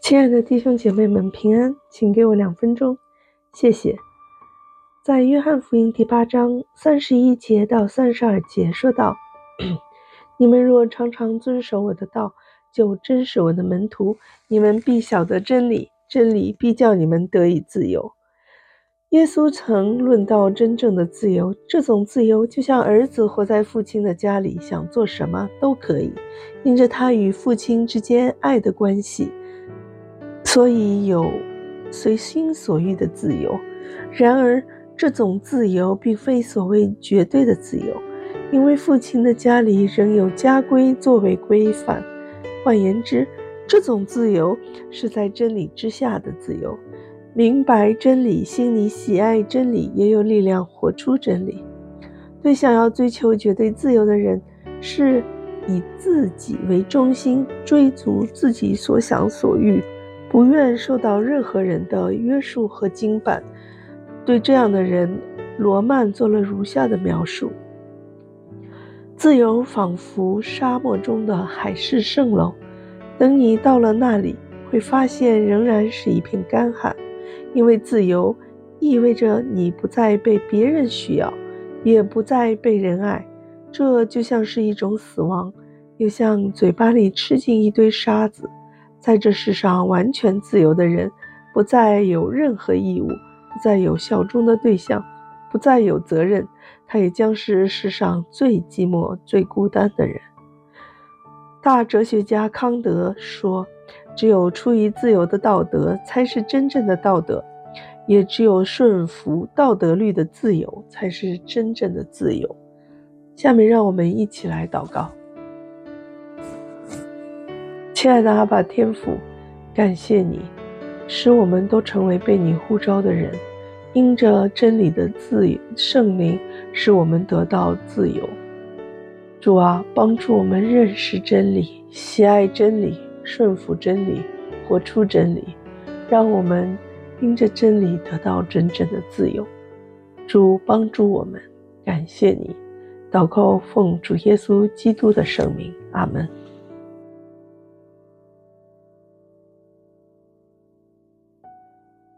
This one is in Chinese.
亲爱的弟兄姐妹们，平安，请给我两分钟，谢谢。在约翰福音第八章三十一节到三十二节说道：“ 你们若常常遵守我的道，就真是我的门徒，你们必晓得真理，真理必叫你们得以自由。”耶稣曾论到真正的自由，这种自由就像儿子活在父亲的家里，想做什么都可以，因着他与父亲之间爱的关系。所以有随心所欲的自由，然而这种自由并非所谓绝对的自由，因为父亲的家里仍有家规作为规范。换言之，这种自由是在真理之下的自由，明白真理，心里喜爱真理，也有力量活出真理。对想要追求绝对自由的人，是以自己为中心，追逐自己所想所欲。不愿受到任何人的约束和羁绊。对这样的人，罗曼做了如下的描述：自由仿佛沙漠中的海市蜃楼，等你到了那里，会发现仍然是一片干旱。因为自由意味着你不再被别人需要，也不再被人爱。这就像是一种死亡，又像嘴巴里吃进一堆沙子。在这世上完全自由的人，不再有任何义务，不再有效忠的对象，不再有责任，他也将是世上最寂寞、最孤单的人。大哲学家康德说：“只有出于自由的道德，才是真正的道德；也只有顺服道德律的自由，才是真正的自由。”下面让我们一起来祷告。亲爱的阿爸天父，感谢你，使我们都成为被你呼召的人，因着真理的自由圣灵，使我们得到自由。主啊，帮助我们认识真理，喜爱真理，顺服真理，活出真理，让我们因着真理得到真正的自由。主帮助我们，感谢你，祷告奉主耶稣基督的圣名，阿门。